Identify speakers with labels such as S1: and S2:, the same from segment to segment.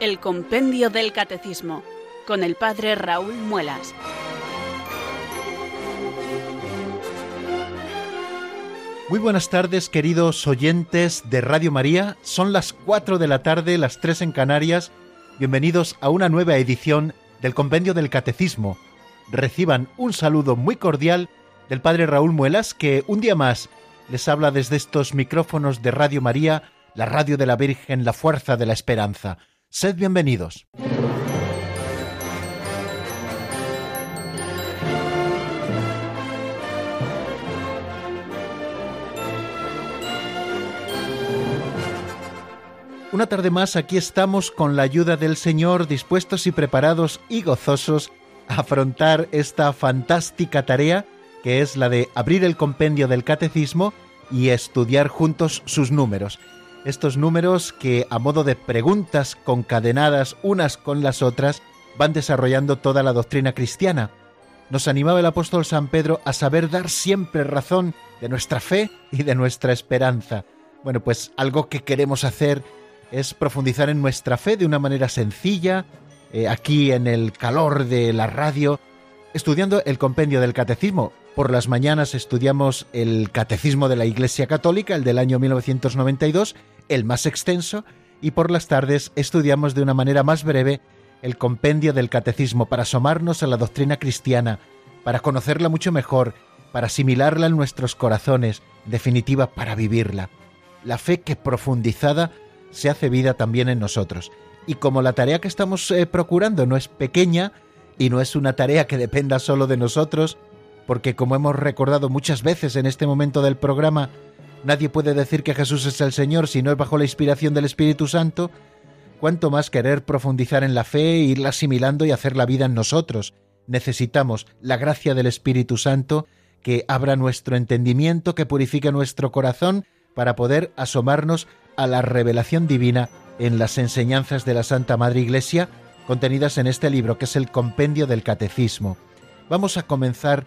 S1: El Compendio del Catecismo, con el Padre Raúl Muelas.
S2: Muy buenas tardes, queridos oyentes de Radio María. Son las 4 de la tarde, las 3 en Canarias. Bienvenidos a una nueva edición del Compendio del Catecismo. Reciban un saludo muy cordial del Padre Raúl Muelas, que un día más les habla desde estos micrófonos de Radio María, la radio de la Virgen, la fuerza de la esperanza. Sed bienvenidos. Una tarde más aquí estamos con la ayuda del Señor, dispuestos y preparados y gozosos a afrontar esta fantástica tarea que es la de abrir el compendio del catecismo y estudiar juntos sus números. Estos números que a modo de preguntas concadenadas unas con las otras van desarrollando toda la doctrina cristiana. Nos animaba el apóstol San Pedro a saber dar siempre razón de nuestra fe y de nuestra esperanza. Bueno, pues algo que queremos hacer es profundizar en nuestra fe de una manera sencilla, eh, aquí en el calor de la radio, estudiando el compendio del catecismo. Por las mañanas estudiamos el Catecismo de la Iglesia Católica, el del año 1992, el más extenso, y por las tardes estudiamos de una manera más breve el compendio del Catecismo para asomarnos a la doctrina cristiana, para conocerla mucho mejor, para asimilarla en nuestros corazones, definitiva, para vivirla. La fe que profundizada se hace vida también en nosotros. Y como la tarea que estamos eh, procurando no es pequeña y no es una tarea que dependa solo de nosotros, porque como hemos recordado muchas veces en este momento del programa, nadie puede decir que Jesús es el Señor si no es bajo la inspiración del Espíritu Santo, cuanto más querer profundizar en la fe, irla asimilando y hacer la vida en nosotros. Necesitamos la gracia del Espíritu Santo que abra nuestro entendimiento, que purifique nuestro corazón, para poder asomarnos a la revelación divina en las enseñanzas de la Santa Madre Iglesia contenidas en este libro que es el Compendio del Catecismo. Vamos a comenzar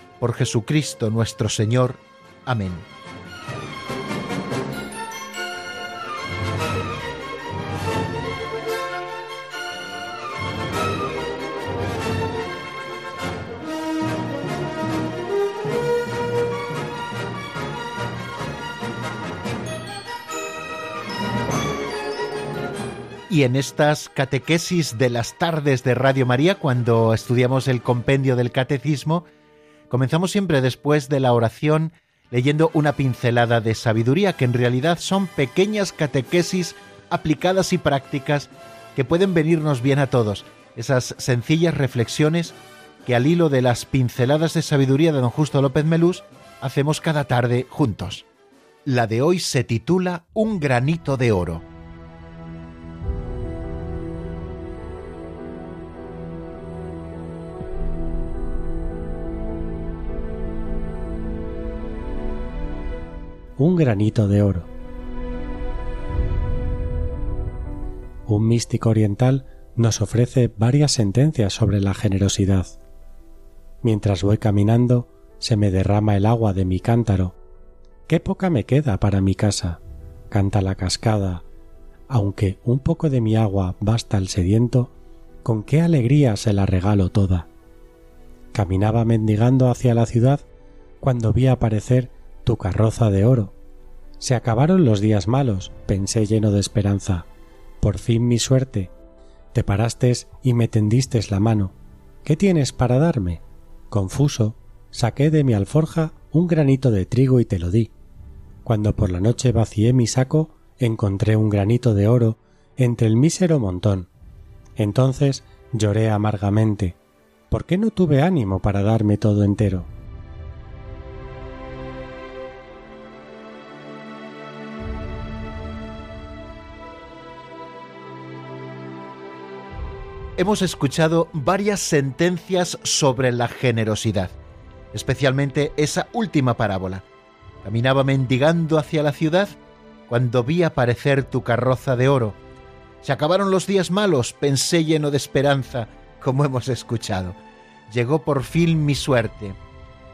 S2: por Jesucristo nuestro Señor. Amén. Y en estas catequesis de las tardes de Radio María, cuando estudiamos el compendio del catecismo, Comenzamos siempre después de la oración leyendo una pincelada de sabiduría, que en realidad son pequeñas catequesis aplicadas y prácticas que pueden venirnos bien a todos. Esas sencillas reflexiones que al hilo de las pinceladas de sabiduría de don Justo López Melús hacemos cada tarde juntos. La de hoy se titula Un granito de oro.
S3: Un granito de oro. Un místico oriental nos ofrece varias sentencias sobre la generosidad. Mientras voy caminando, se me derrama el agua de mi cántaro. Qué poca me queda para mi casa, canta la cascada. Aunque un poco de mi agua basta al sediento, con qué alegría se la regalo toda. Caminaba mendigando hacia la ciudad cuando vi aparecer tu carroza de oro. Se acabaron los días malos, pensé lleno de esperanza. Por fin mi suerte. Te parastes y me tendistes la mano. ¿Qué tienes para darme? Confuso, saqué de mi alforja un granito de trigo y te lo di. Cuando por la noche vacié mi saco, encontré un granito de oro entre el mísero montón. Entonces lloré amargamente. ¿Por qué no tuve ánimo para darme todo entero?
S2: Hemos escuchado varias sentencias sobre la generosidad, especialmente esa última parábola. Caminaba mendigando hacia la ciudad cuando vi aparecer tu carroza de oro. Se acabaron los días malos, pensé lleno de esperanza, como hemos escuchado. Llegó por fin mi suerte.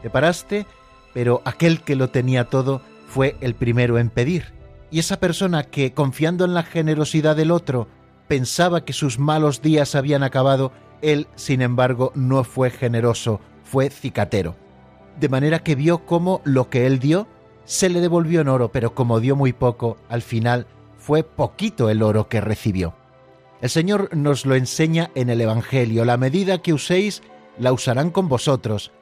S2: Te paraste, pero aquel que lo tenía todo fue el primero en pedir. Y esa persona que, confiando en la generosidad del otro, pensaba que sus malos días habían acabado, él, sin embargo, no fue generoso, fue cicatero. De manera que vio cómo lo que él dio se le devolvió en oro, pero como dio muy poco, al final fue poquito el oro que recibió. El Señor nos lo enseña en el Evangelio, la medida que uséis la usarán con vosotros.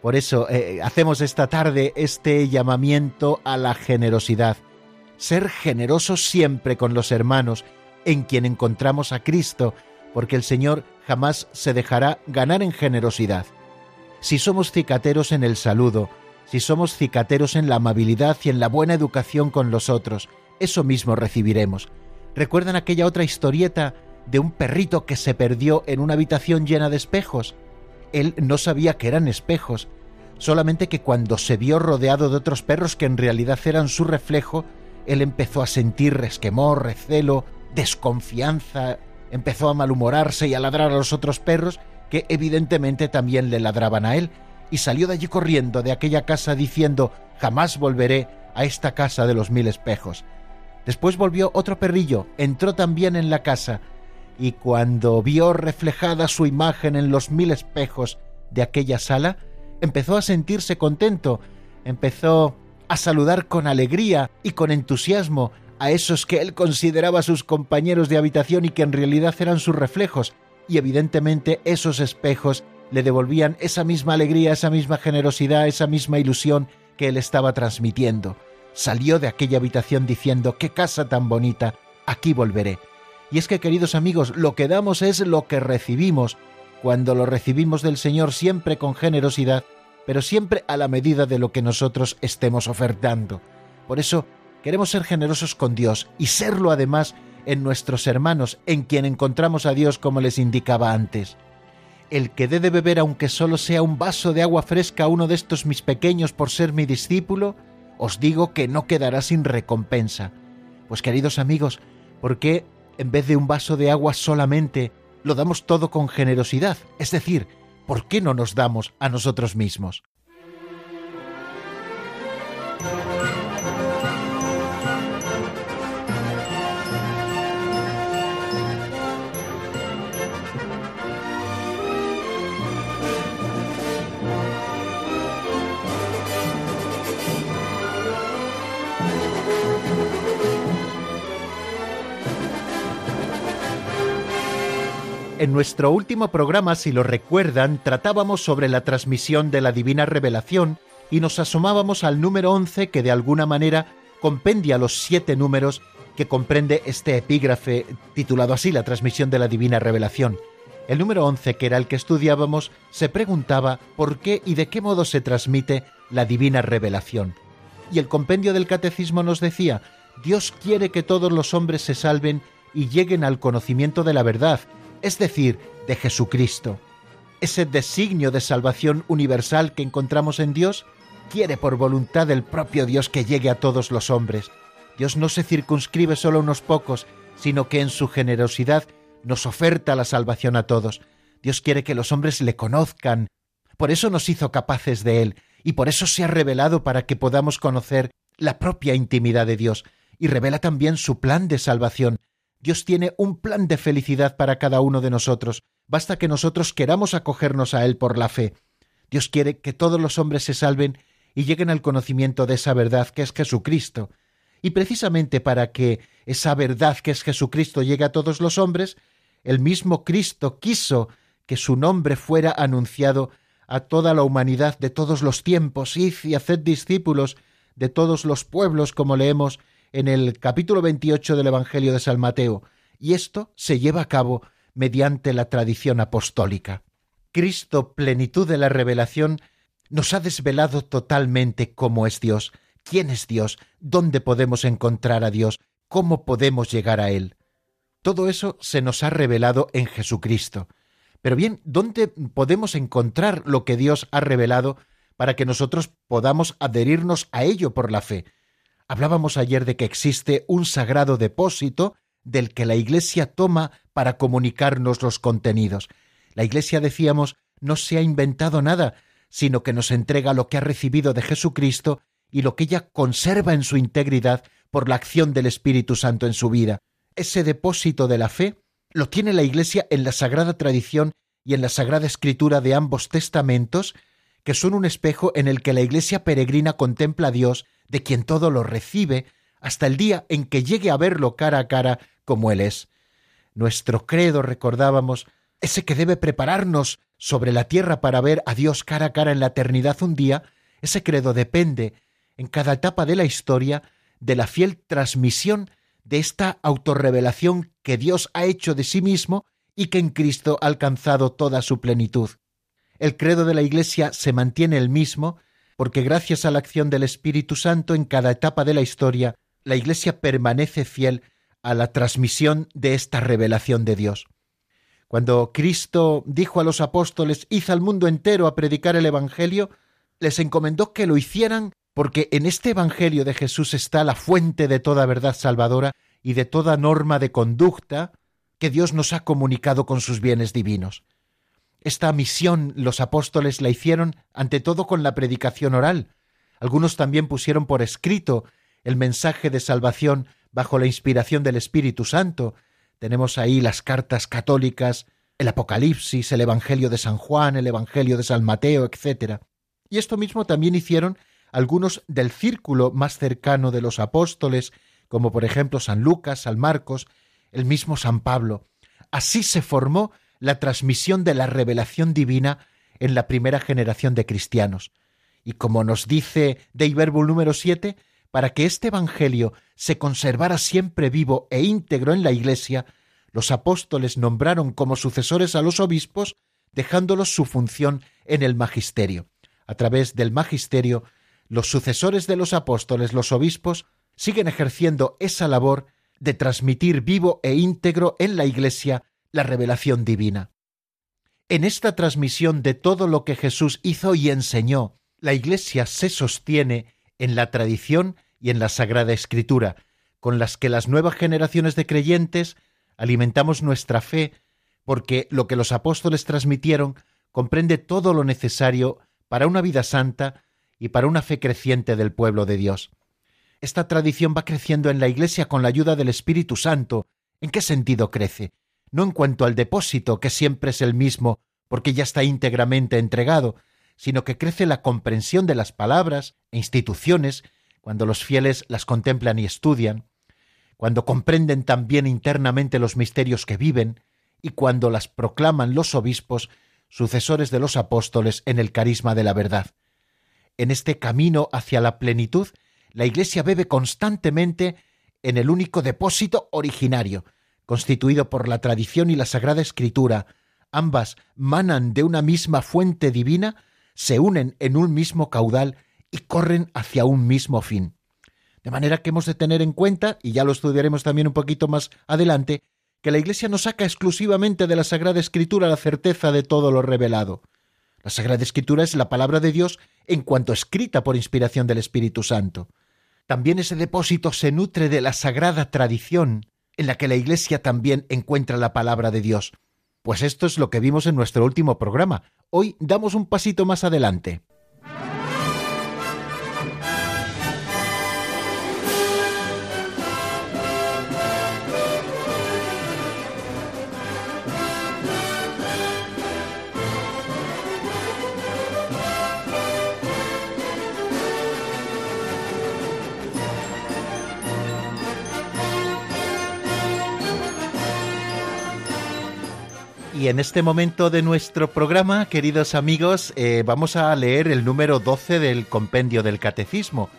S2: Por eso eh, hacemos esta tarde este llamamiento a la generosidad. Ser generosos siempre con los hermanos, en quien encontramos a Cristo, porque el Señor jamás se dejará ganar en generosidad. Si somos cicateros en el saludo, si somos cicateros en la amabilidad y en la buena educación con los otros, eso mismo recibiremos. ¿Recuerdan aquella otra historieta de un perrito que se perdió en una habitación llena de espejos? Él no sabía que eran espejos, solamente que cuando se vio rodeado de otros perros que en realidad eran su reflejo, él empezó a sentir resquemor, recelo, desconfianza, empezó a malhumorarse y a ladrar a los otros perros que evidentemente también le ladraban a él, y salió de allí corriendo de aquella casa diciendo jamás volveré a esta casa de los mil espejos. Después volvió otro perrillo, entró también en la casa, y cuando vio reflejada su imagen en los mil espejos de aquella sala, empezó a sentirse contento, empezó a saludar con alegría y con entusiasmo a esos que él consideraba sus compañeros de habitación y que en realidad eran sus reflejos, y evidentemente esos espejos le devolvían esa misma alegría, esa misma generosidad, esa misma ilusión que él estaba transmitiendo. Salió de aquella habitación diciendo, qué casa tan bonita, aquí volveré. Y es que, queridos amigos, lo que damos es lo que recibimos. Cuando lo recibimos del Señor siempre con generosidad, pero siempre a la medida de lo que nosotros estemos ofertando. Por eso queremos ser generosos con Dios y serlo además en nuestros hermanos, en quien encontramos a Dios como les indicaba antes el que dé de beber aunque solo sea un vaso de agua fresca a uno de estos mis pequeños por ser mi discípulo, os digo que no quedará sin recompensa. Pues queridos amigos, ¿por qué en vez de un vaso de agua solamente lo damos todo con generosidad? Es decir, ¿por qué no nos damos a nosotros mismos? En nuestro último programa, si lo recuerdan, tratábamos sobre la transmisión de la divina revelación y nos asomábamos al número 11 que de alguna manera compendia los siete números que comprende este epígrafe titulado así La transmisión de la divina revelación. El número 11, que era el que estudiábamos, se preguntaba por qué y de qué modo se transmite la divina revelación. Y el compendio del catecismo nos decía, Dios quiere que todos los hombres se salven y lleguen al conocimiento de la verdad, es decir, de Jesucristo. Ese designio de salvación universal que encontramos en Dios quiere por voluntad del propio Dios que llegue a todos los hombres. Dios no se circunscribe solo a unos pocos, sino que en su generosidad nos oferta la salvación a todos. Dios quiere que los hombres le conozcan. Por eso nos hizo capaces de Él, y por eso se ha revelado para que podamos conocer la propia intimidad de Dios, y revela también su plan de salvación, Dios tiene un plan de felicidad para cada uno de nosotros. Basta que nosotros queramos acogernos a Él por la fe. Dios quiere que todos los hombres se salven y lleguen al conocimiento de esa verdad que es Jesucristo. Y precisamente para que esa verdad que es Jesucristo llegue a todos los hombres, el mismo Cristo quiso que su nombre fuera anunciado a toda la humanidad de todos los tiempos. Id y haced discípulos de todos los pueblos, como leemos en el capítulo 28 del Evangelio de San Mateo, y esto se lleva a cabo mediante la tradición apostólica. Cristo, plenitud de la revelación, nos ha desvelado totalmente cómo es Dios, quién es Dios, dónde podemos encontrar a Dios, cómo podemos llegar a Él. Todo eso se nos ha revelado en Jesucristo. Pero bien, ¿dónde podemos encontrar lo que Dios ha revelado para que nosotros podamos adherirnos a ello por la fe? Hablábamos ayer de que existe un sagrado depósito del que la Iglesia toma para comunicarnos los contenidos. La Iglesia, decíamos, no se ha inventado nada, sino que nos entrega lo que ha recibido de Jesucristo y lo que ella conserva en su integridad por la acción del Espíritu Santo en su vida. Ese depósito de la fe lo tiene la Iglesia en la sagrada tradición y en la sagrada escritura de ambos testamentos, que son un espejo en el que la Iglesia peregrina contempla a Dios, de quien todo lo recibe, hasta el día en que llegue a verlo cara a cara como Él es. Nuestro credo, recordábamos, ese que debe prepararnos sobre la tierra para ver a Dios cara a cara en la eternidad un día, ese credo depende, en cada etapa de la historia, de la fiel transmisión de esta autorrevelación que Dios ha hecho de sí mismo y que en Cristo ha alcanzado toda su plenitud. El credo de la Iglesia se mantiene el mismo porque gracias a la acción del Espíritu Santo en cada etapa de la historia, la Iglesia permanece fiel a la transmisión de esta revelación de Dios. Cuando Cristo dijo a los apóstoles, Id al mundo entero a predicar el Evangelio, les encomendó que lo hicieran porque en este Evangelio de Jesús está la fuente de toda verdad salvadora y de toda norma de conducta que Dios nos ha comunicado con sus bienes divinos. Esta misión los apóstoles la hicieron ante todo con la predicación oral. Algunos también pusieron por escrito el mensaje de salvación bajo la inspiración del Espíritu Santo. Tenemos ahí las cartas católicas, el Apocalipsis, el Evangelio de San Juan, el Evangelio de San Mateo, etc. Y esto mismo también hicieron algunos del círculo más cercano de los apóstoles, como por ejemplo San Lucas, San Marcos, el mismo San Pablo. Así se formó la transmisión de la revelación divina en la primera generación de cristianos. Y como nos dice Dei número 7, para que este Evangelio se conservara siempre vivo e íntegro en la Iglesia, los apóstoles nombraron como sucesores a los obispos, dejándolos su función en el magisterio. A través del magisterio los sucesores de los apóstoles, los obispos, siguen ejerciendo esa labor de transmitir vivo e íntegro en la Iglesia la revelación divina. En esta transmisión de todo lo que Jesús hizo y enseñó, la Iglesia se sostiene en la tradición y en la Sagrada Escritura, con las que las nuevas generaciones de creyentes alimentamos nuestra fe, porque lo que los apóstoles transmitieron comprende todo lo necesario para una vida santa y para una fe creciente del pueblo de Dios. Esta tradición va creciendo en la Iglesia con la ayuda del Espíritu Santo. ¿En qué sentido crece? No en cuanto al depósito, que siempre es el mismo, porque ya está íntegramente entregado, sino que crece la comprensión de las palabras e instituciones cuando los fieles las contemplan y estudian, cuando comprenden también internamente los misterios que viven y cuando las proclaman los obispos, sucesores de los apóstoles en el carisma de la verdad. En este camino hacia la plenitud, la Iglesia bebe constantemente en el único depósito originario, constituido por la tradición y la Sagrada Escritura. Ambas manan de una misma fuente divina, se unen en un mismo caudal y corren hacia un mismo fin. De manera que hemos de tener en cuenta, y ya lo estudiaremos también un poquito más adelante, que la Iglesia no saca exclusivamente de la Sagrada Escritura la certeza de todo lo revelado. La Sagrada Escritura es la palabra de Dios en cuanto escrita por inspiración del Espíritu Santo. También ese depósito se nutre de la sagrada tradición en la que la Iglesia también encuentra la palabra de Dios. Pues esto es lo que vimos en nuestro último programa. Hoy damos un pasito más adelante. En este momento de nuestro programa, queridos amigos, eh, vamos a leer el número 12 del compendio del Catecismo,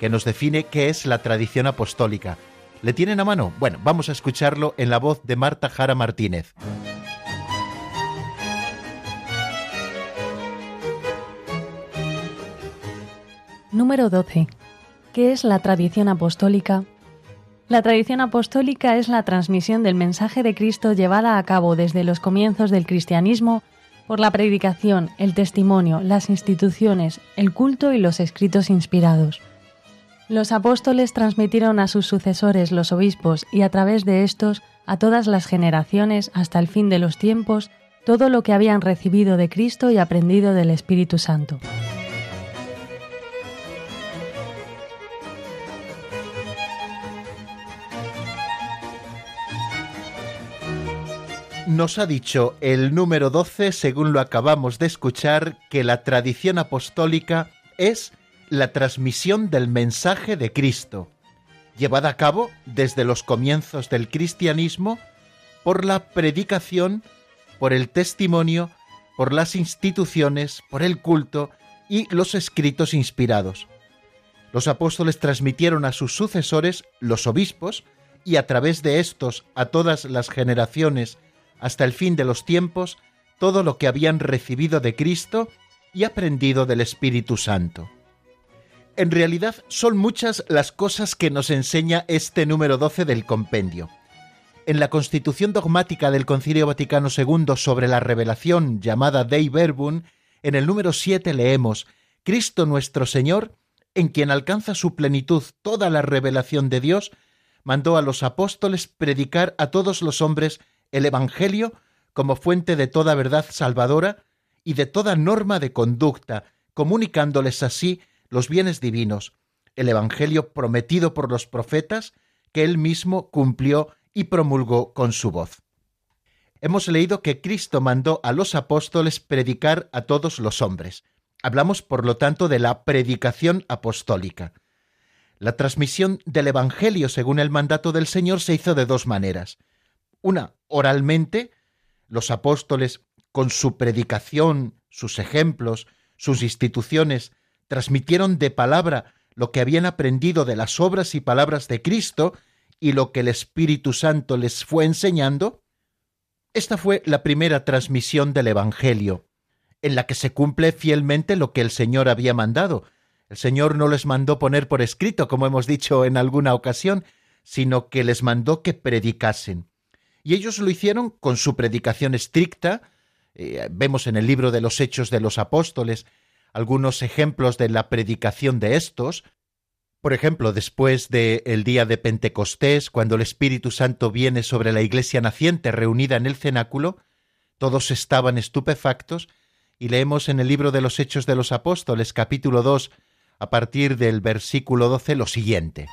S2: que nos define qué es la tradición apostólica. ¿Le tienen a mano? Bueno, vamos a escucharlo en la voz de Marta Jara Martínez.
S4: Número 12. ¿Qué es la tradición apostólica? La tradición apostólica es la transmisión del mensaje de Cristo llevada a cabo desde los comienzos del cristianismo por la predicación, el testimonio, las instituciones, el culto y los escritos inspirados. Los apóstoles transmitieron a sus sucesores los obispos y a través de estos a todas las generaciones hasta el fin de los tiempos todo lo que habían recibido de Cristo y aprendido del Espíritu Santo.
S2: Nos ha dicho el número 12, según lo acabamos de escuchar, que la tradición apostólica es la transmisión del mensaje de Cristo, llevada a cabo desde los comienzos del cristianismo por la predicación, por el testimonio, por las instituciones, por el culto y los escritos inspirados. Los apóstoles transmitieron a sus sucesores, los obispos, y a través de estos a todas las generaciones hasta el fin de los tiempos todo lo que habían recibido de Cristo y aprendido del Espíritu Santo. En realidad son muchas las cosas que nos enseña este número 12 del compendio. En la constitución dogmática del Concilio Vaticano II sobre la revelación llamada Dei Verbum, en el número 7 leemos, Cristo nuestro Señor, en quien alcanza su plenitud toda la revelación de Dios, mandó a los apóstoles predicar a todos los hombres el Evangelio como fuente de toda verdad salvadora y de toda norma de conducta, comunicándoles así los bienes divinos, el Evangelio prometido por los profetas que él mismo cumplió y promulgó con su voz. Hemos leído que Cristo mandó a los apóstoles predicar a todos los hombres. Hablamos, por lo tanto, de la predicación apostólica. La transmisión del Evangelio según el mandato del Señor se hizo de dos maneras. Una, oralmente, los apóstoles, con su predicación, sus ejemplos, sus instituciones, transmitieron de palabra lo que habían aprendido de las obras y palabras de Cristo y lo que el Espíritu Santo les fue enseñando. Esta fue la primera transmisión del Evangelio, en la que se cumple fielmente lo que el Señor había mandado. El Señor no les mandó poner por escrito, como hemos dicho en alguna ocasión, sino que les mandó que predicasen. Y ellos lo hicieron con su predicación estricta. Eh, vemos en el libro de los Hechos de los Apóstoles algunos ejemplos de la predicación de estos. Por ejemplo, después del día de Pentecostés, cuando el Espíritu Santo viene sobre la iglesia naciente reunida en el cenáculo, todos estaban estupefactos, y leemos en el libro de los Hechos de los Apóstoles, capítulo 2, a partir del versículo 12, lo siguiente.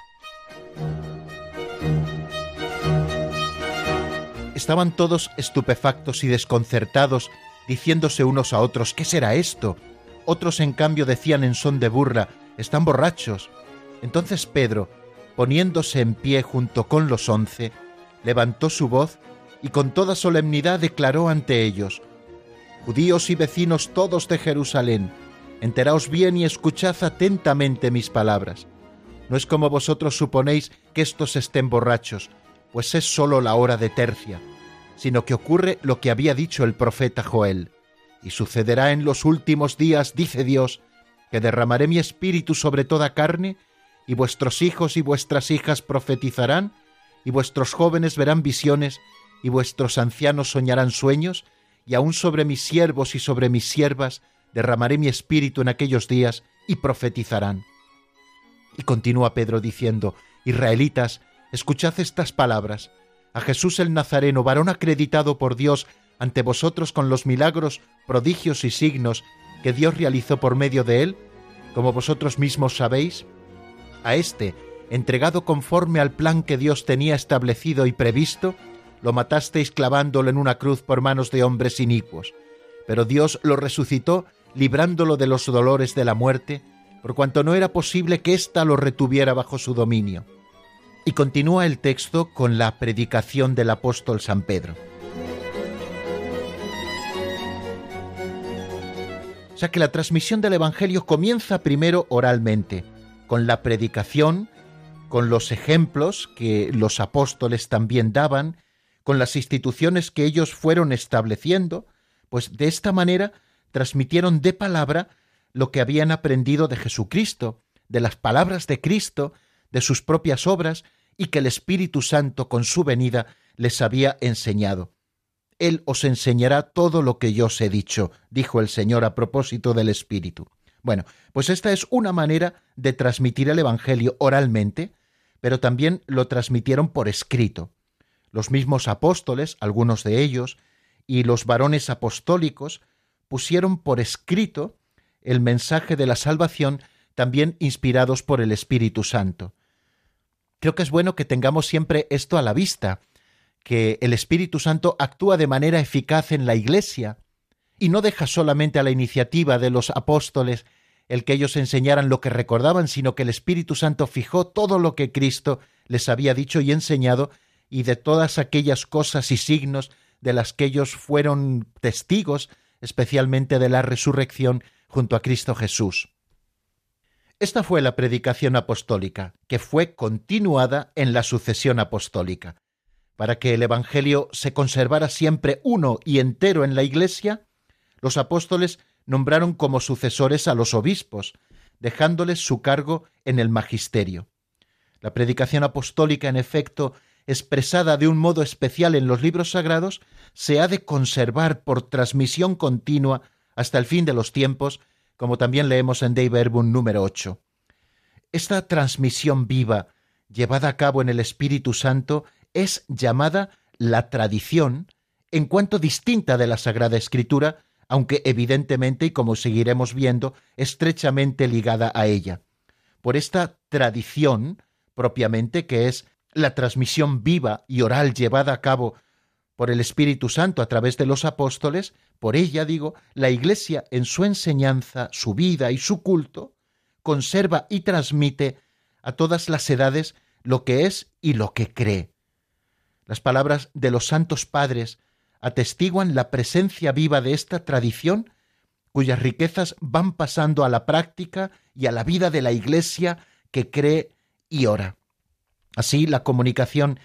S2: Estaban todos estupefactos y desconcertados, diciéndose unos a otros, ¿qué será esto? Otros, en cambio, decían en son de burla, están borrachos. Entonces Pedro, poniéndose en pie junto con los once, levantó su voz y con toda solemnidad declaró ante ellos, Judíos y vecinos todos de Jerusalén, enteraos bien y escuchad atentamente mis palabras. No es como vosotros suponéis que estos estén borrachos, pues es sólo la hora de tercia, sino que ocurre lo que había dicho el profeta Joel. Y sucederá en los últimos días, dice Dios, que derramaré mi espíritu sobre toda carne, y vuestros hijos y vuestras hijas profetizarán, y vuestros jóvenes verán visiones, y vuestros ancianos soñarán sueños, y aun sobre mis siervos y sobre mis siervas derramaré mi espíritu en aquellos días, y profetizarán. Y continúa Pedro diciendo, Israelitas, Escuchad estas palabras. A Jesús el Nazareno, varón acreditado por Dios ante vosotros con los milagros, prodigios y signos que Dios realizó por medio de él, como vosotros mismos sabéis. A éste, entregado conforme al plan que Dios tenía establecido y previsto, lo matasteis clavándolo en una cruz por manos de hombres inicuos. Pero Dios lo resucitó, librándolo de los dolores de la muerte, por cuanto no era posible que ésta lo retuviera bajo su dominio. Y continúa el texto con la predicación del apóstol San Pedro. O sea que la transmisión del Evangelio comienza primero oralmente, con la predicación, con los ejemplos que los apóstoles también daban, con las instituciones que ellos fueron estableciendo, pues de esta manera transmitieron de palabra lo que habían aprendido de Jesucristo, de las palabras de Cristo, de sus propias obras y que el Espíritu Santo con su venida les había enseñado. Él os enseñará todo lo que yo os he dicho, dijo el Señor a propósito del Espíritu. Bueno, pues esta es una manera de transmitir el Evangelio oralmente, pero también lo transmitieron por escrito. Los mismos apóstoles, algunos de ellos, y los varones apostólicos pusieron por escrito el mensaje de la salvación, también inspirados por el Espíritu Santo. Creo que es bueno que tengamos siempre esto a la vista, que el Espíritu Santo actúa de manera eficaz en la Iglesia y no deja solamente a la iniciativa de los apóstoles el que ellos enseñaran lo que recordaban, sino que el Espíritu Santo fijó todo lo que Cristo les había dicho y enseñado y de todas aquellas cosas y signos de las que ellos fueron testigos, especialmente de la resurrección junto a Cristo Jesús. Esta fue la predicación apostólica, que fue continuada en la sucesión apostólica. Para que el Evangelio se conservara siempre uno y entero en la Iglesia, los apóstoles nombraron como sucesores a los obispos, dejándoles su cargo en el magisterio. La predicación apostólica, en efecto, expresada de un modo especial en los libros sagrados, se ha de conservar por transmisión continua hasta el fin de los tiempos, como también leemos en Dei Verbum número 8. Esta transmisión viva, llevada a cabo en el Espíritu Santo, es llamada la tradición, en cuanto distinta de la Sagrada Escritura, aunque evidentemente, y como seguiremos viendo, estrechamente ligada a ella. Por esta tradición, propiamente, que es la transmisión viva y oral llevada a cabo por el Espíritu Santo a través de los apóstoles, por ella, digo, la Iglesia en su enseñanza, su vida y su culto, conserva y transmite a todas las edades lo que es y lo que cree. Las palabras de los santos padres atestiguan la presencia viva de esta tradición cuyas riquezas van pasando a la práctica y a la vida de la Iglesia que cree y ora. Así, la comunicación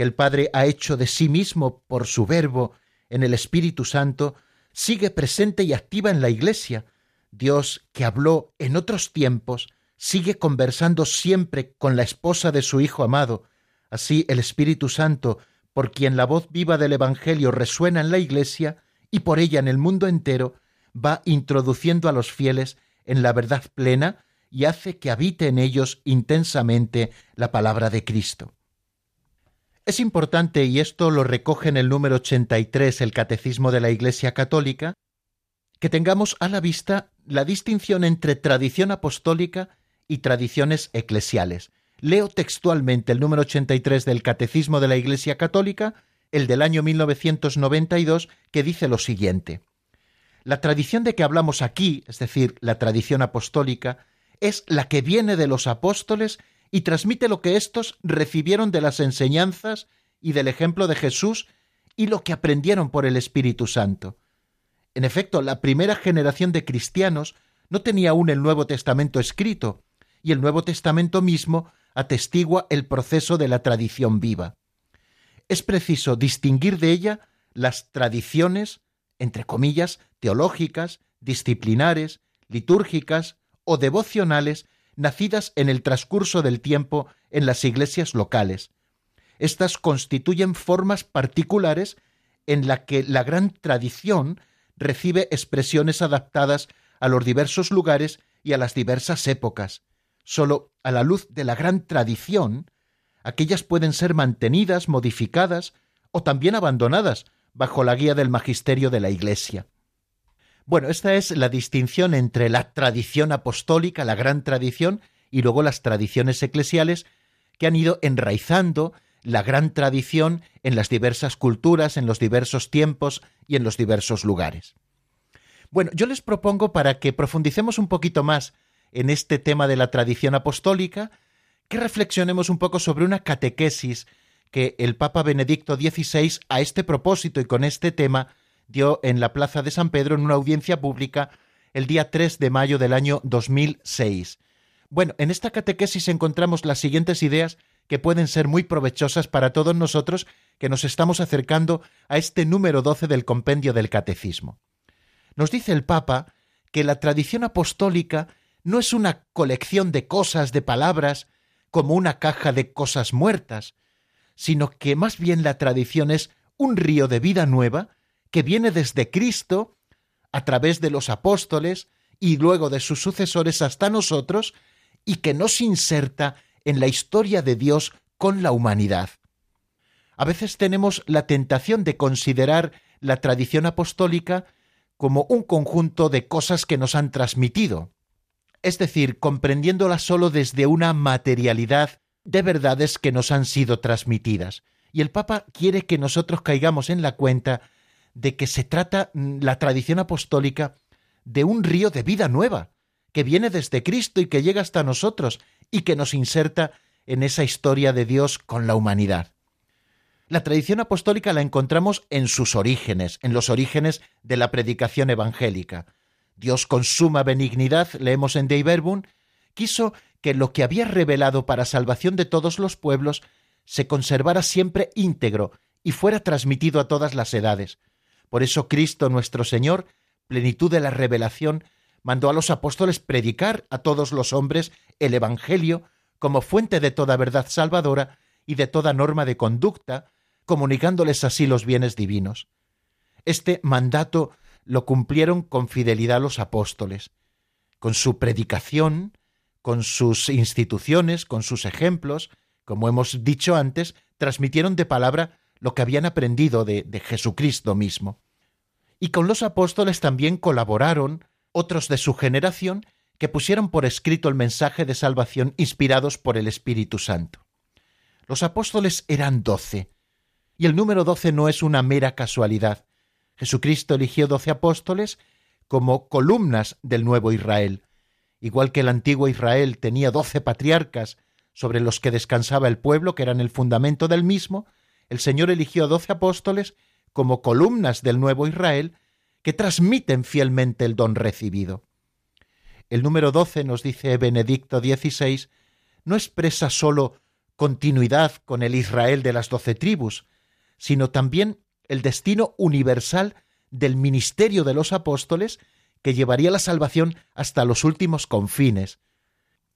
S2: que el Padre ha hecho de sí mismo por su verbo en el Espíritu Santo sigue presente y activa en la Iglesia. Dios, que habló en otros tiempos, sigue conversando siempre con la esposa de su Hijo amado. Así el Espíritu Santo, por quien la voz viva del Evangelio resuena en la Iglesia y por ella en el mundo entero, va introduciendo a los fieles en la verdad plena y hace que habite en ellos intensamente la palabra de Cristo. Es importante, y esto lo recoge en el número 83 el Catecismo de la Iglesia Católica, que tengamos a la vista la distinción entre tradición apostólica y tradiciones eclesiales. Leo textualmente el número 83 del Catecismo de la Iglesia Católica, el del año 1992, que dice lo siguiente. La tradición de que hablamos aquí, es decir, la tradición apostólica, es la que viene de los apóstoles y transmite lo que éstos recibieron de las enseñanzas y del ejemplo de Jesús y lo que aprendieron por el Espíritu Santo. En efecto, la primera generación de cristianos no tenía aún el Nuevo Testamento escrito, y el Nuevo Testamento mismo atestigua el proceso de la tradición viva. Es preciso distinguir de ella las tradiciones, entre comillas, teológicas, disciplinares, litúrgicas o devocionales nacidas en el transcurso del tiempo en las iglesias locales. Estas constituyen formas particulares en la que la gran tradición recibe expresiones adaptadas a los diversos lugares y a las diversas épocas. Solo a la luz de la gran tradición, aquellas pueden ser mantenidas, modificadas o también abandonadas bajo la guía del magisterio de la Iglesia. Bueno, esta es la distinción entre la tradición apostólica, la gran tradición, y luego las tradiciones eclesiales que han ido enraizando la gran tradición en las diversas culturas, en los diversos tiempos y en los diversos lugares. Bueno, yo les propongo para que profundicemos un poquito más en este tema de la tradición apostólica, que reflexionemos un poco sobre una catequesis que el Papa Benedicto XVI a este propósito y con este tema dio en la Plaza de San Pedro en una audiencia pública el día 3 de mayo del año 2006. Bueno, en esta catequesis encontramos las siguientes ideas que pueden ser muy provechosas para todos nosotros que nos estamos acercando a este número 12 del compendio del Catecismo. Nos dice el Papa que la tradición apostólica no es una colección de cosas, de palabras, como una caja de cosas muertas, sino que más bien la tradición es un río de vida nueva que viene desde Cristo, a través de los apóstoles y luego de sus sucesores hasta nosotros, y que nos inserta en la historia de Dios con la humanidad. A veces tenemos la tentación de considerar la tradición apostólica como un conjunto de cosas que nos han transmitido, es decir, comprendiéndola sólo desde una materialidad de verdades que nos han sido transmitidas. Y el Papa quiere que nosotros caigamos en la cuenta de que se trata mm, la tradición apostólica de un río de vida nueva, que viene desde Cristo y que llega hasta nosotros y que nos inserta en esa historia de Dios con la humanidad. La tradición apostólica la encontramos en sus orígenes, en los orígenes de la predicación evangélica. Dios con suma benignidad, leemos en Dei Verbum, quiso que lo que había revelado para salvación de todos los pueblos se conservara siempre íntegro y fuera transmitido a todas las edades. Por eso Cristo nuestro Señor, plenitud de la revelación, mandó a los apóstoles predicar a todos los hombres el Evangelio como fuente de toda verdad salvadora y de toda norma de conducta, comunicándoles así los bienes divinos. Este mandato lo cumplieron con fidelidad los apóstoles, con su predicación, con sus instituciones, con sus ejemplos, como hemos dicho antes, transmitieron de palabra lo que habían aprendido de, de Jesucristo mismo. Y con los apóstoles también colaboraron otros de su generación que pusieron por escrito el mensaje de salvación inspirados por el Espíritu Santo. Los apóstoles eran doce, y el número doce no es una mera casualidad. Jesucristo eligió doce apóstoles como columnas del nuevo Israel. Igual que el antiguo Israel tenía doce patriarcas sobre los que descansaba el pueblo, que eran el fundamento del mismo, el Señor eligió a doce apóstoles como columnas del nuevo Israel que transmiten fielmente el don recibido. El número doce, nos dice Benedicto XVI, no expresa sólo continuidad con el Israel de las doce tribus, sino también el destino universal del ministerio de los apóstoles que llevaría la salvación hasta los últimos confines.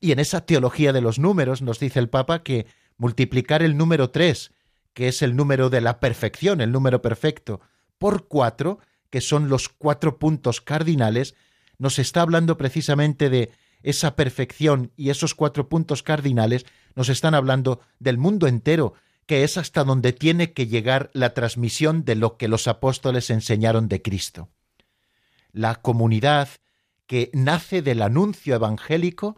S2: Y en esa teología de los números nos dice el Papa que multiplicar el número tres, que es el número de la perfección, el número perfecto, por cuatro, que son los cuatro puntos cardinales, nos está hablando precisamente de esa perfección y esos cuatro puntos cardinales nos están hablando del mundo entero, que es hasta donde tiene que llegar la transmisión de lo que los apóstoles enseñaron de Cristo. La comunidad que nace del anuncio evangélico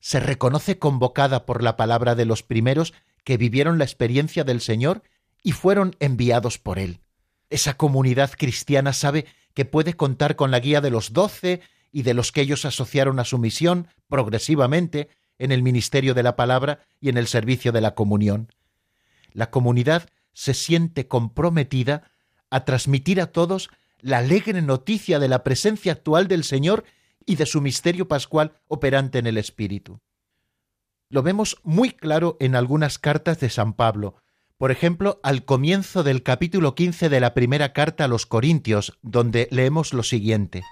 S2: se reconoce convocada por la palabra de los primeros que vivieron la experiencia del Señor y fueron enviados por Él. Esa comunidad cristiana sabe que puede contar con la guía de los doce y de los que ellos asociaron a su misión progresivamente en el ministerio de la palabra y en el servicio de la comunión la comunidad se siente comprometida a transmitir a todos la alegre noticia de la presencia actual del Señor y de su misterio pascual operante en el Espíritu. Lo vemos muy claro en algunas cartas de San Pablo, por ejemplo, al comienzo del capítulo 15 de la primera carta a los Corintios, donde leemos lo siguiente.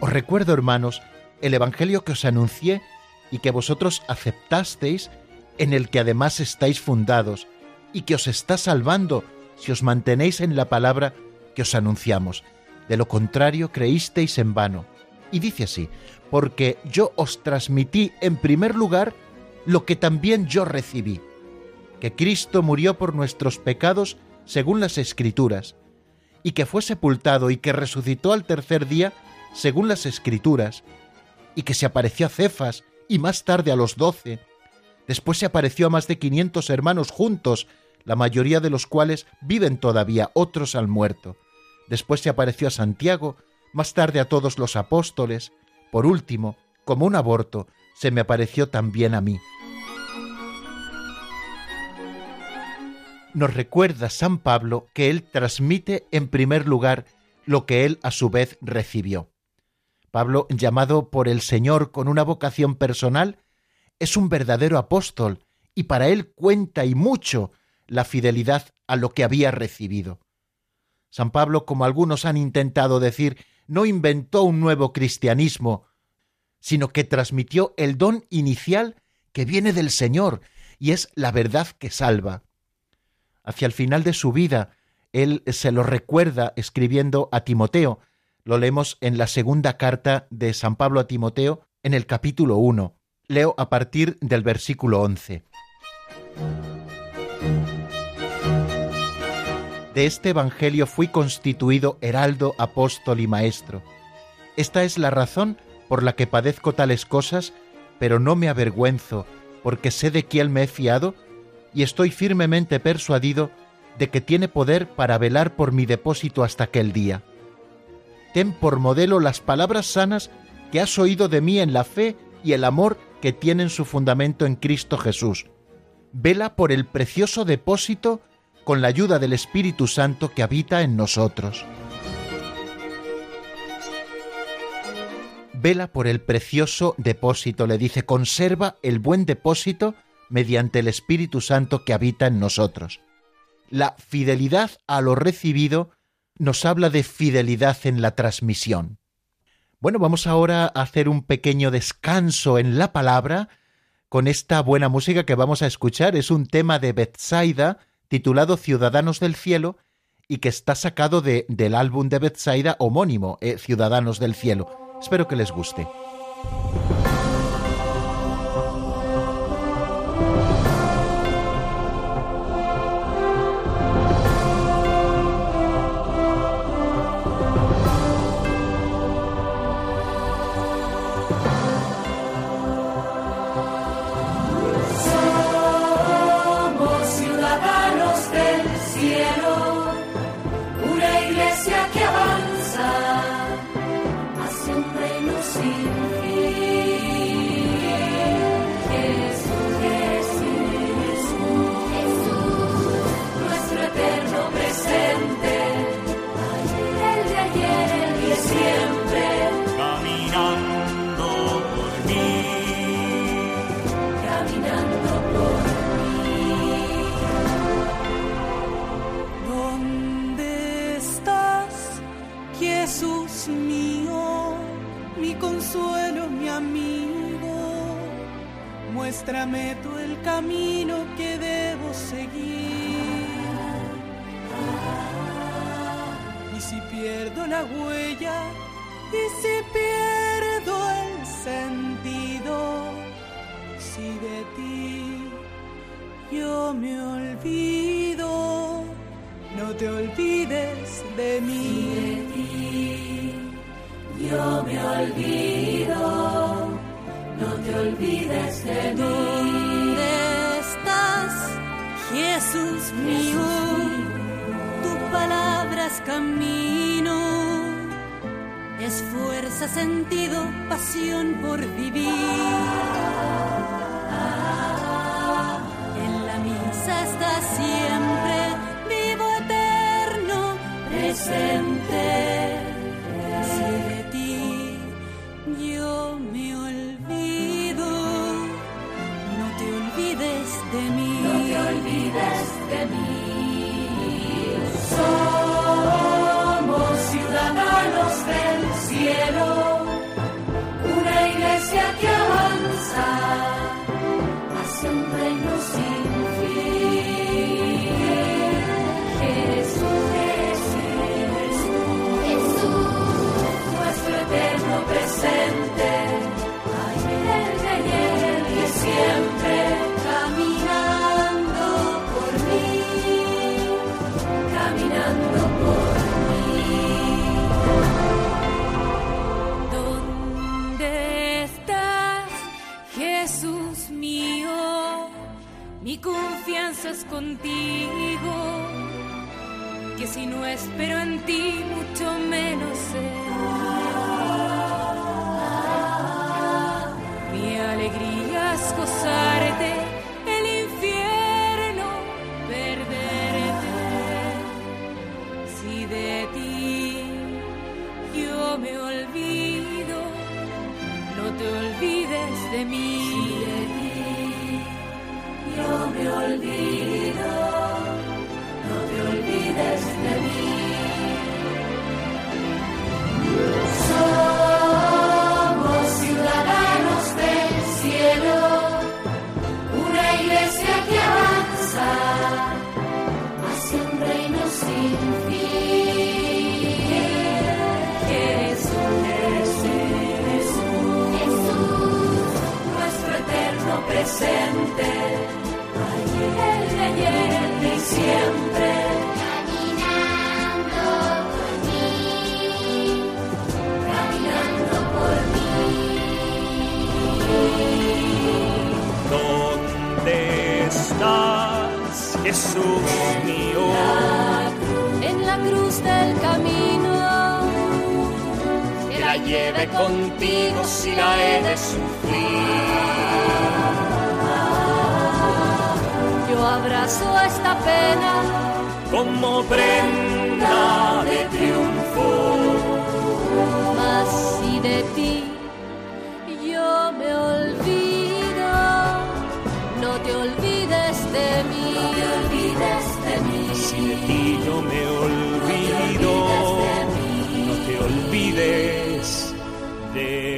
S2: Os recuerdo, hermanos, el Evangelio que os anuncié y que vosotros aceptasteis, en el que además estáis fundados, y que os está salvando si os mantenéis en la palabra que os anunciamos. De lo contrario, creísteis en vano. Y dice así, porque yo os transmití en primer lugar lo que también yo recibí, que Cristo murió por nuestros pecados según las Escrituras, y que fue sepultado y que resucitó al tercer día según las Escrituras, y que se apareció a Cefas y más tarde a los doce. Después se apareció a más de quinientos hermanos juntos, la mayoría de los cuales viven todavía, otros han muerto. Después se apareció a Santiago, más tarde a todos los apóstoles. Por último, como un aborto, se me apareció también a mí. Nos recuerda San Pablo que él transmite en primer lugar lo que él a su vez recibió. Pablo, llamado por el Señor con una vocación personal, es un verdadero apóstol y para él cuenta y mucho la fidelidad a lo que había recibido. San Pablo, como algunos han intentado decir, no inventó un nuevo cristianismo, sino que transmitió el don inicial que viene del Señor y es la verdad que salva. Hacia el final de su vida, él se lo recuerda escribiendo a Timoteo. Lo leemos en la segunda carta de San Pablo a Timoteo, en el capítulo 1. Leo a partir del versículo 11. De este Evangelio fui constituido heraldo, apóstol y maestro. Esta es la razón por la que padezco tales cosas, pero no me avergüenzo, porque sé de quién me he fiado y estoy firmemente persuadido de que tiene poder para velar por mi depósito hasta aquel día. Ten por modelo las palabras sanas que has oído de mí en la fe y el amor que tienen su fundamento en Cristo Jesús. Vela por el precioso depósito con la ayuda del Espíritu Santo que habita en nosotros. Vela por el precioso depósito, le dice, conserva el buen depósito mediante el Espíritu Santo que habita en nosotros. La fidelidad a lo recibido nos habla de fidelidad en la transmisión. Bueno, vamos ahora a hacer un pequeño descanso en la palabra con esta buena música que vamos a escuchar. Es un tema de Bethsaida titulado Ciudadanos del Cielo y que está sacado de, del álbum de Bethsaida homónimo, eh, Ciudadanos del Cielo. Espero que les guste.
S5: Contigo, que si no
S6: espero en ti,
S7: mucho menos sé. siempre. Caminando por mí, caminando por mí.
S6: ¿Dónde estás, Jesús mío? En
S7: la cruz del camino.
S8: Que la lleve contigo si la he de sufrir
S7: yo abrazo esta pena
S8: como prenda de triunfo.
S7: Mas si de ti yo me olvido, no te olvides de mí.
S6: No te olvides de mí.
S8: Si de ti yo me olvido, no te olvides de mí.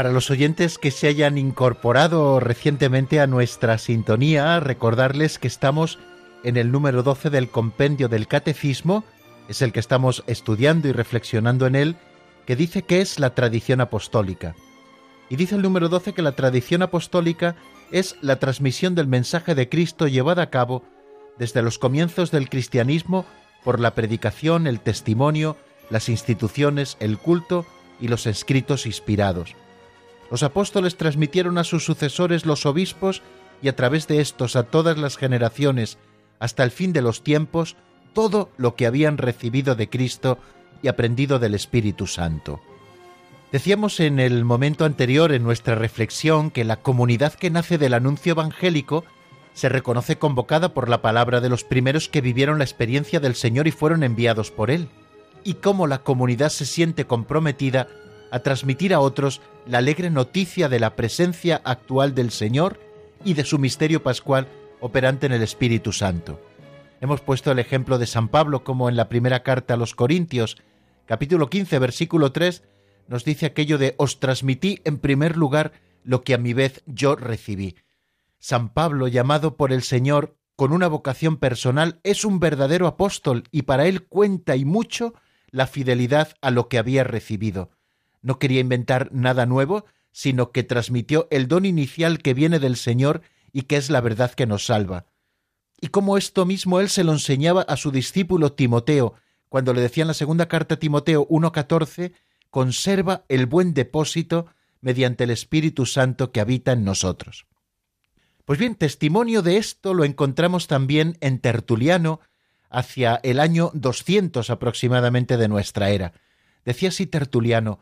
S2: Para los oyentes que se hayan incorporado recientemente a nuestra sintonía, recordarles que estamos en el número 12 del compendio del Catecismo, es el que estamos estudiando y reflexionando en él, que dice que es la tradición apostólica. Y dice el número 12 que la tradición apostólica es la transmisión del mensaje de Cristo llevada a cabo desde los comienzos del cristianismo por la predicación, el testimonio, las instituciones, el culto y los escritos inspirados. Los apóstoles transmitieron a sus sucesores los obispos y a través de estos a todas las generaciones, hasta el fin de los tiempos, todo lo que habían recibido de Cristo y aprendido del Espíritu Santo. Decíamos en el momento anterior en nuestra reflexión que la comunidad que nace del anuncio evangélico se reconoce convocada por la palabra de los primeros que vivieron la experiencia del Señor y fueron enviados por Él, y cómo la comunidad se siente comprometida a transmitir a otros la alegre noticia de la presencia actual del Señor y de su misterio pascual operante en el Espíritu Santo. Hemos puesto el ejemplo de San Pablo como en la primera carta a los Corintios, capítulo 15, versículo 3, nos dice aquello de os transmití en primer lugar lo que a mi vez yo recibí. San Pablo, llamado por el Señor con una vocación personal, es un verdadero apóstol y para él cuenta y mucho la fidelidad a lo que había recibido. No quería inventar nada nuevo, sino que transmitió el don inicial que viene del Señor y que es la verdad que nos salva. Y como esto mismo él se lo enseñaba a su discípulo Timoteo, cuando le decía en la segunda carta a Timoteo 1.14, conserva el buen depósito mediante el Espíritu Santo que habita en nosotros. Pues bien, testimonio de esto lo encontramos también en Tertuliano hacia el año 200 aproximadamente de nuestra era. Decía así Tertuliano,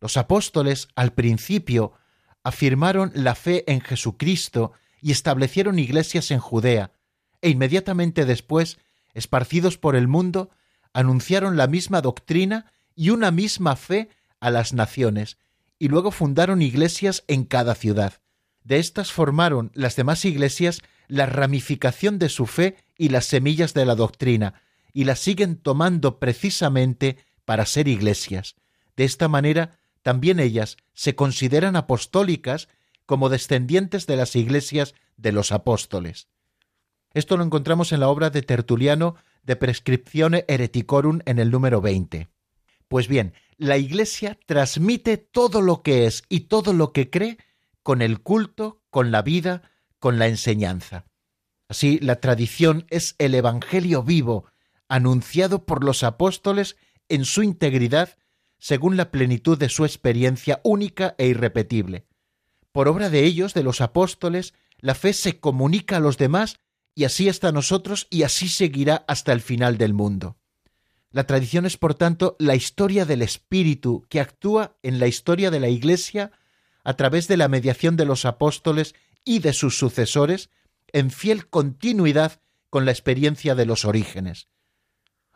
S2: los apóstoles al principio afirmaron la fe en Jesucristo y establecieron iglesias en Judea, e inmediatamente después, esparcidos por el mundo, anunciaron la misma doctrina y una misma fe a las naciones, y luego fundaron iglesias en cada ciudad. De estas formaron las demás iglesias la ramificación de su fe y las semillas de la doctrina, y las siguen tomando precisamente para ser iglesias. De esta manera, también ellas se consideran apostólicas como descendientes de las iglesias de los apóstoles. Esto lo encontramos en la obra de Tertuliano de Prescriptione Hereticorum en el número 20. Pues bien, la Iglesia transmite todo lo que es y todo lo que cree con el culto, con la vida, con la enseñanza. Así, la tradición es el Evangelio vivo, anunciado por los apóstoles en su integridad, según la plenitud de su experiencia única e irrepetible. Por obra de ellos, de los apóstoles, la fe se comunica a los demás y así hasta nosotros y así seguirá hasta el final del mundo. La tradición es, por tanto, la historia del Espíritu que actúa en la historia de la Iglesia a través de la mediación de los apóstoles y de sus sucesores, en fiel continuidad con la experiencia de los orígenes.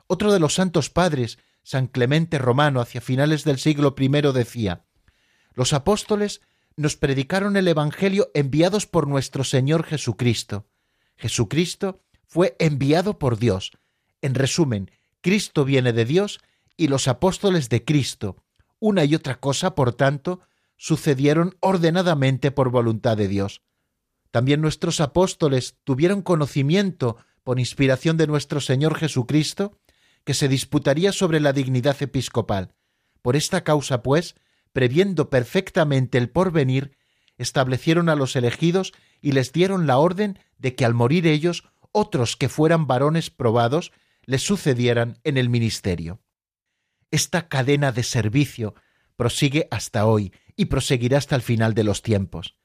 S2: Otro de los santos padres, San Clemente Romano, hacia finales del siglo I, decía, Los apóstoles nos predicaron el Evangelio enviados por nuestro Señor Jesucristo. Jesucristo fue enviado por Dios. En resumen, Cristo viene de Dios y los apóstoles de Cristo. Una y otra cosa, por tanto, sucedieron ordenadamente por voluntad de Dios. También nuestros apóstoles tuvieron conocimiento, por inspiración de nuestro Señor Jesucristo, que se disputaría sobre la dignidad episcopal. Por esta causa, pues, previendo perfectamente el porvenir, establecieron a los elegidos y les dieron la orden de que al morir ellos, otros que fueran varones probados les sucedieran en el ministerio. Esta cadena de servicio prosigue hasta hoy y proseguirá hasta el final de los tiempos.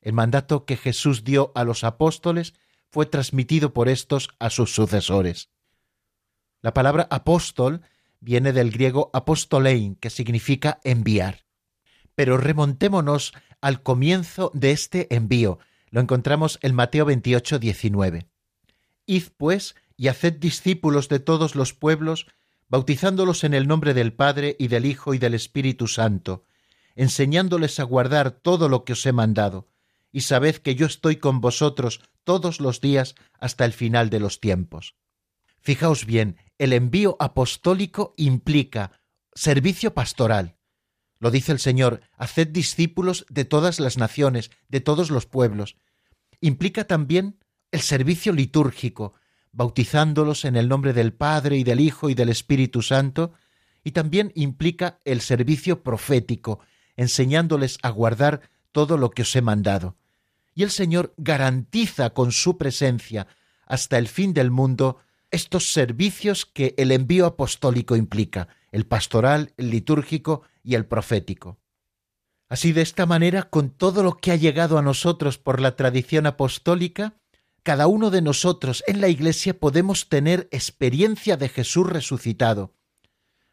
S2: El mandato que Jesús dio a los apóstoles fue transmitido por estos a sus sucesores. La palabra apóstol viene del griego apostolein, que significa enviar. Pero remontémonos al comienzo de este envío. Lo encontramos en Mateo 28, 19. Id, pues, y haced discípulos de todos los pueblos, bautizándolos en el nombre del Padre y del Hijo y del Espíritu Santo, enseñándoles a guardar todo lo que os he mandado, y sabed que yo estoy con vosotros todos los días hasta el final de los tiempos. Fijaos bien, el envío apostólico implica servicio pastoral. Lo dice el Señor, haced discípulos de todas las naciones, de todos los pueblos. Implica también el servicio litúrgico, bautizándolos en el nombre del Padre y del Hijo y del Espíritu Santo, y también implica el servicio profético, enseñándoles a guardar todo lo que os he mandado. Y el Señor garantiza con su presencia hasta el fin del mundo estos servicios que el envío apostólico implica, el pastoral, el litúrgico y el profético. Así de esta manera, con todo lo que ha llegado a nosotros por la tradición apostólica, cada uno de nosotros en la Iglesia podemos tener experiencia de Jesús resucitado.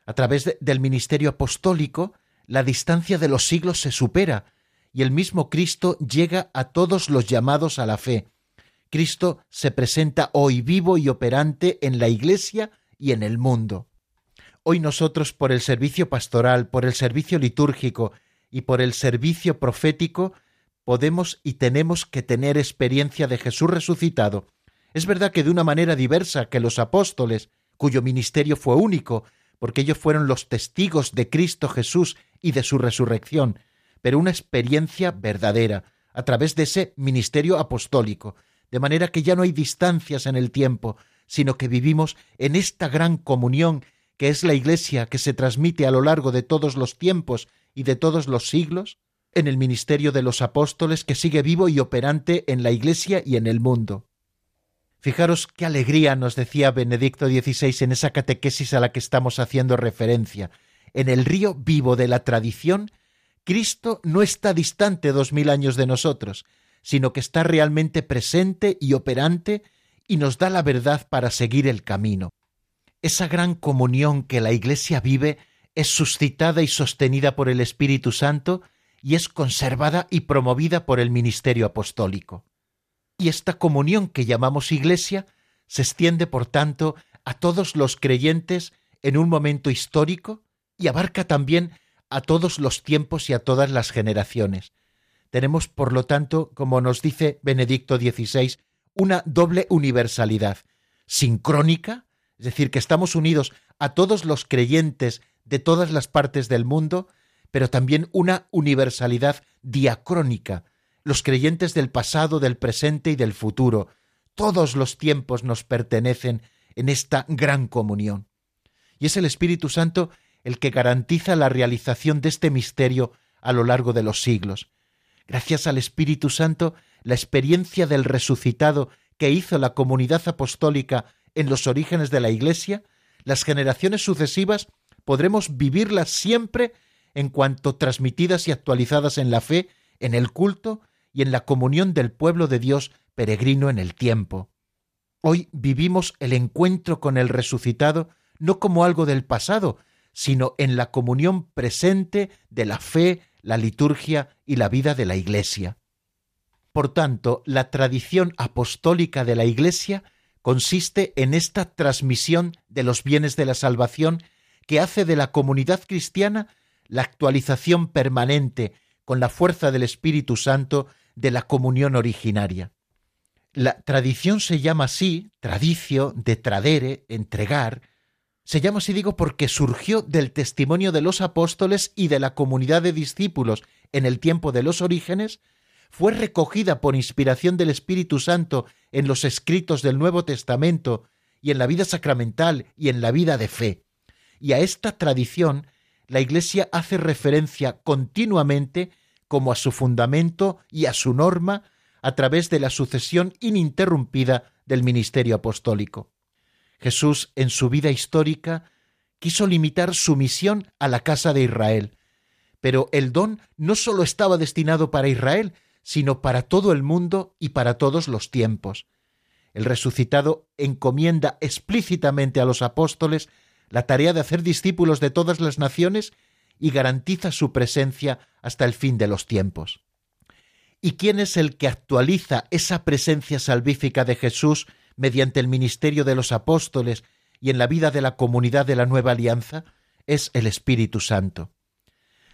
S2: A través del ministerio apostólico, la distancia de los siglos se supera y el mismo Cristo llega a todos los llamados a la fe. Cristo se presenta hoy vivo y operante en la Iglesia y en el mundo. Hoy nosotros por el servicio pastoral, por el servicio litúrgico y por el servicio profético podemos y tenemos que tener experiencia de Jesús resucitado. Es verdad que de una manera diversa que los apóstoles, cuyo ministerio fue único, porque ellos fueron los testigos de Cristo Jesús y de su resurrección, pero una experiencia verdadera, a través de ese ministerio apostólico, de manera que ya no hay distancias en el tiempo, sino que vivimos en esta gran comunión que es la Iglesia que se transmite a lo largo de todos los tiempos y de todos los siglos, en el ministerio de los apóstoles que sigue vivo y operante en la Iglesia y en el mundo. Fijaros qué alegría nos decía Benedicto XVI en esa catequesis a la que estamos haciendo referencia. En el río vivo de la tradición, Cristo no está distante dos mil años de nosotros, sino que está realmente presente y operante y nos da la verdad para seguir el camino. Esa gran comunión que la Iglesia vive es suscitada y sostenida por el Espíritu Santo y es conservada y promovida por el ministerio apostólico. Y esta comunión que llamamos Iglesia se extiende, por tanto, a todos los creyentes en un momento histórico y abarca también a todos los tiempos y a todas las generaciones. Tenemos, por lo tanto, como nos dice Benedicto XVI, una doble universalidad, sincrónica, es decir, que estamos unidos a todos los creyentes de todas las partes del mundo, pero también una universalidad diacrónica. Los creyentes del pasado, del presente y del futuro, todos los tiempos nos pertenecen en esta gran comunión. Y es el Espíritu Santo el que garantiza la realización de este misterio a lo largo de los siglos. Gracias al Espíritu Santo, la experiencia del resucitado que hizo la comunidad apostólica en los orígenes de la Iglesia, las generaciones sucesivas podremos vivirla siempre en cuanto transmitidas y actualizadas en la fe, en el culto y en la comunión del pueblo de Dios peregrino en el tiempo. Hoy vivimos el encuentro con el resucitado no como algo del pasado, sino en la comunión presente de la fe, la liturgia y la vida de la Iglesia. Por tanto, la tradición apostólica de la Iglesia consiste en esta transmisión de los bienes de la salvación que hace de la comunidad cristiana la actualización permanente con la fuerza del Espíritu Santo de la comunión originaria. La tradición se llama así, tradicio, de tradere, entregar, Se llama así, digo, porque surgió del testimonio de los apóstoles y de la comunidad de discípulos en el tiempo de los orígenes, fue recogida por inspiración del Espíritu Santo en los escritos del Nuevo Testamento y en la vida sacramental y en la vida de fe. Y a esta tradición la Iglesia hace referencia continuamente como a su fundamento y a su norma a través de la sucesión ininterrumpida del ministerio apostólico. Jesús, en su vida histórica, quiso limitar su misión a la casa de Israel, pero el don no sólo estaba destinado para Israel, sino para todo el mundo y para todos los tiempos. El resucitado encomienda explícitamente a los apóstoles la tarea de hacer discípulos de todas las naciones y garantiza su presencia hasta el fin de los tiempos. ¿Y quién es el que actualiza esa presencia salvífica de Jesús mediante el ministerio de los apóstoles y en la vida de la comunidad de la nueva alianza? Es el Espíritu Santo.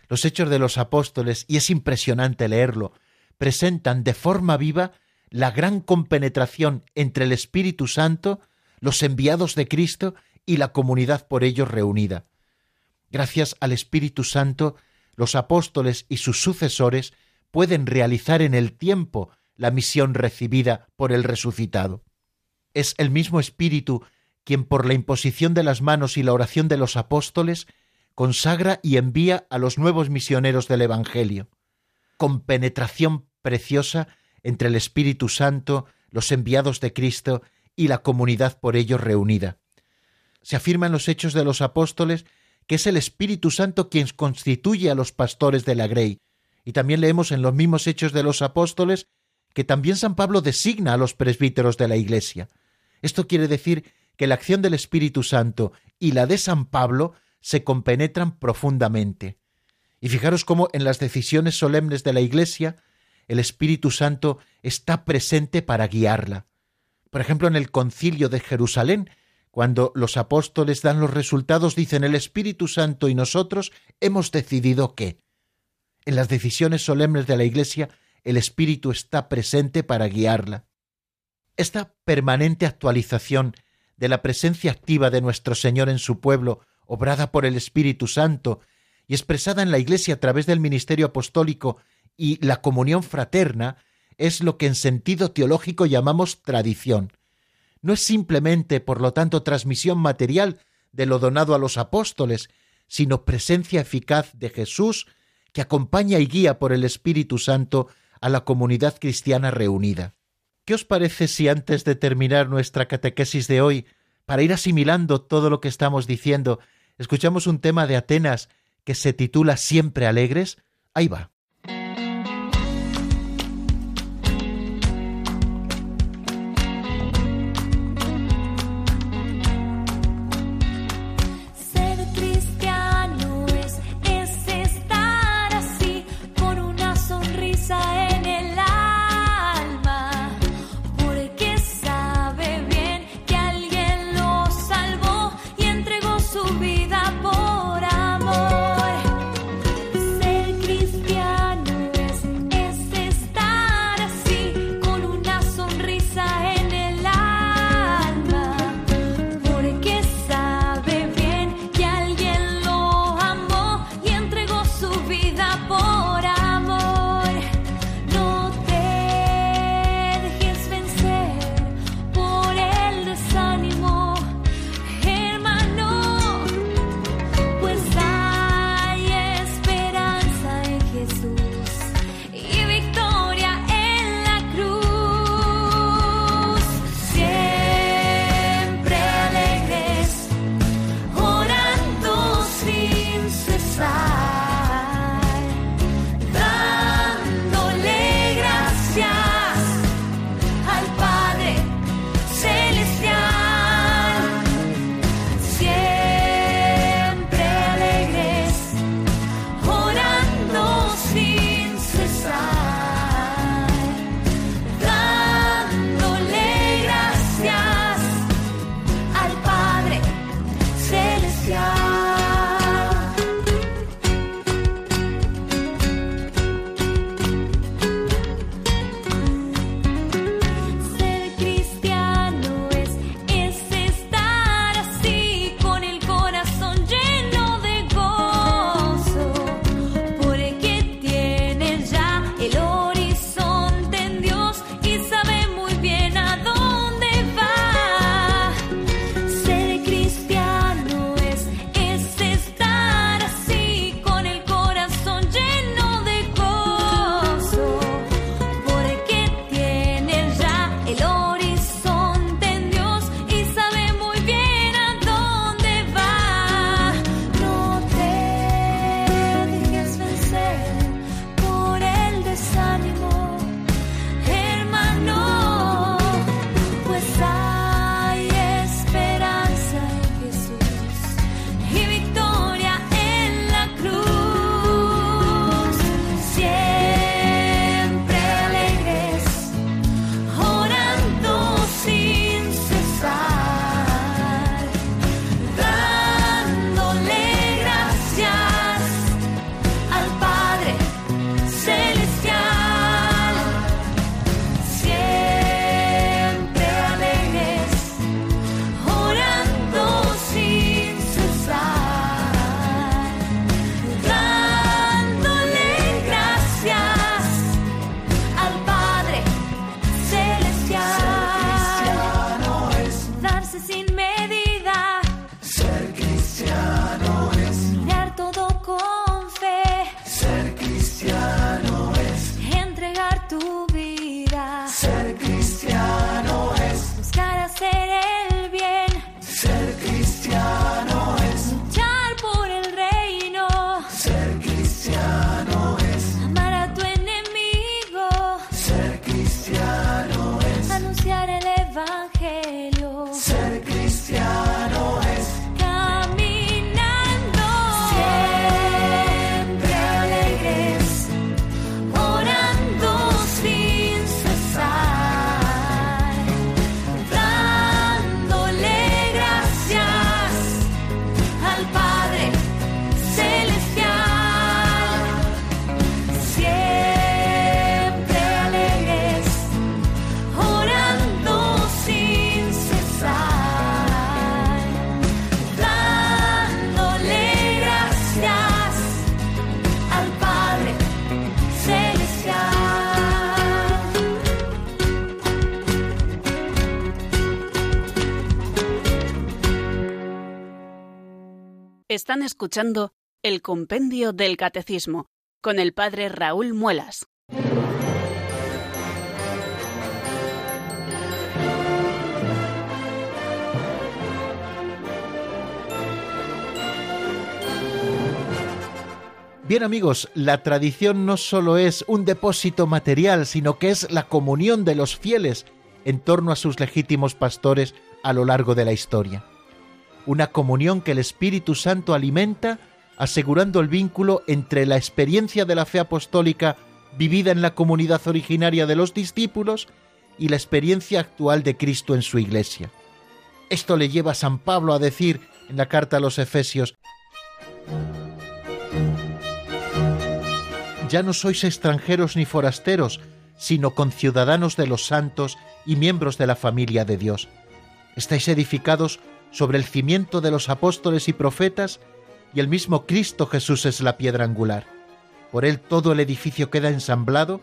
S2: Los hechos de los apóstoles, y es impresionante leerlo, presentan de forma viva la gran compenetración entre el Espíritu Santo, los enviados de Cristo y la comunidad por ellos reunida. Gracias al Espíritu Santo, los apóstoles y sus sucesores pueden realizar en el tiempo la misión recibida por el resucitado. Es el mismo Espíritu quien por la imposición de las manos y la oración de los apóstoles consagra y envía a los nuevos misioneros del Evangelio, con penetración preciosa entre el Espíritu Santo, los enviados de Cristo y la comunidad por ellos reunida. Se afirma en los Hechos de los Apóstoles que es el Espíritu Santo quien constituye a los pastores de la Grey, y también leemos en los mismos hechos de los apóstoles que también San Pablo designa a los presbíteros de la Iglesia. Esto quiere decir que la acción del Espíritu Santo y la de San Pablo se compenetran profundamente. Y fijaros cómo en las decisiones solemnes de la Iglesia el Espíritu Santo está presente para guiarla. Por ejemplo, en el concilio de Jerusalén, cuando los apóstoles dan los resultados, dicen el Espíritu Santo y nosotros hemos decidido que en las decisiones solemnes de la Iglesia, el Espíritu está presente para guiarla. Esta permanente actualización de la presencia activa de nuestro Señor en su pueblo, obrada por el Espíritu Santo y expresada en la Iglesia a través del ministerio apostólico y la comunión fraterna, es lo que en sentido teológico llamamos tradición. No es simplemente, por lo tanto, transmisión material de lo donado a los apóstoles, sino presencia eficaz de Jesús que acompaña y guía por el Espíritu Santo a la comunidad cristiana reunida. ¿Qué os parece si antes de terminar nuestra catequesis de hoy, para ir asimilando todo lo que estamos diciendo, escuchamos un tema de Atenas que se titula Siempre alegres? Ahí va.
S1: Están escuchando el Compendio del Catecismo con el Padre Raúl Muelas.
S2: Bien amigos, la tradición no solo es un depósito material, sino que es la comunión de los fieles en torno a sus legítimos pastores a lo largo de la historia. Una comunión que el Espíritu Santo alimenta, asegurando el vínculo entre la experiencia de la fe apostólica vivida en la comunidad originaria de los discípulos y la experiencia actual de Cristo en su iglesia. Esto le lleva a San Pablo a decir en la carta a los Efesios, ya no sois extranjeros ni forasteros, sino conciudadanos de los santos y miembros de la familia de Dios. Estáis edificados sobre el cimiento de los apóstoles y profetas, y el mismo Cristo Jesús es la piedra angular. Por él todo el edificio queda ensamblado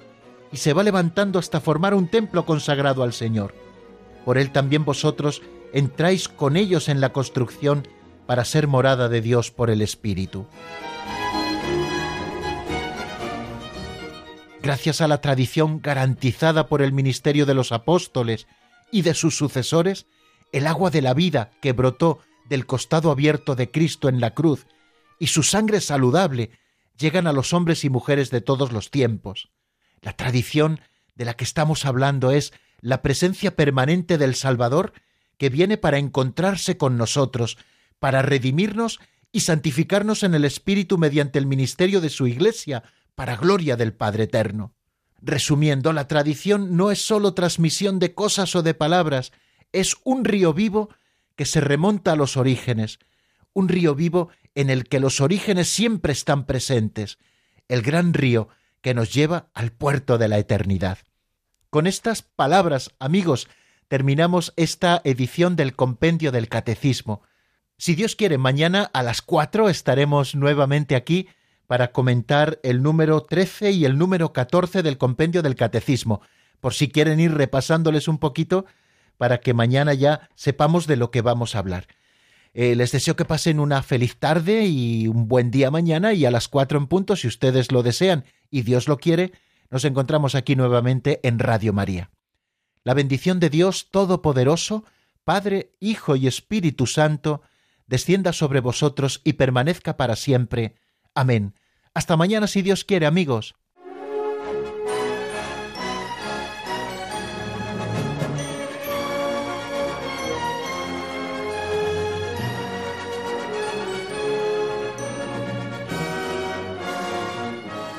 S2: y se va levantando hasta formar un templo consagrado al Señor. Por él también vosotros entráis con ellos en la construcción para ser morada de Dios por el Espíritu. gracias a la tradición garantizada por el ministerio de los apóstoles y de sus sucesores, el agua de la vida que brotó del costado abierto de Cristo en la cruz y su sangre saludable llegan a los hombres y mujeres de todos los tiempos. La tradición de la que estamos hablando es la presencia permanente del Salvador que viene para encontrarse con nosotros, para redimirnos y santificarnos en el Espíritu mediante el ministerio de su Iglesia, para gloria del Padre Eterno. Resumiendo, la tradición no es sólo transmisión de cosas o de palabras, es un río vivo que se remonta a los orígenes, un río vivo en el que los orígenes siempre están presentes, el gran río que nos lleva al puerto de la eternidad. Con estas palabras, amigos, terminamos esta edición del Compendio del Catecismo. Si Dios quiere, mañana a las cuatro estaremos nuevamente aquí para comentar el número 13 y el número 14 del compendio del Catecismo, por si quieren ir repasándoles un poquito para que mañana ya sepamos de lo que vamos a hablar. Eh, les deseo que pasen una feliz tarde y un buen día mañana y a las cuatro en punto, si ustedes lo desean y Dios lo quiere, nos encontramos aquí nuevamente en Radio María. La bendición de Dios Todopoderoso, Padre, Hijo y Espíritu Santo, descienda sobre vosotros y permanezca para siempre. Amén. Hasta mañana si Dios quiere, amigos.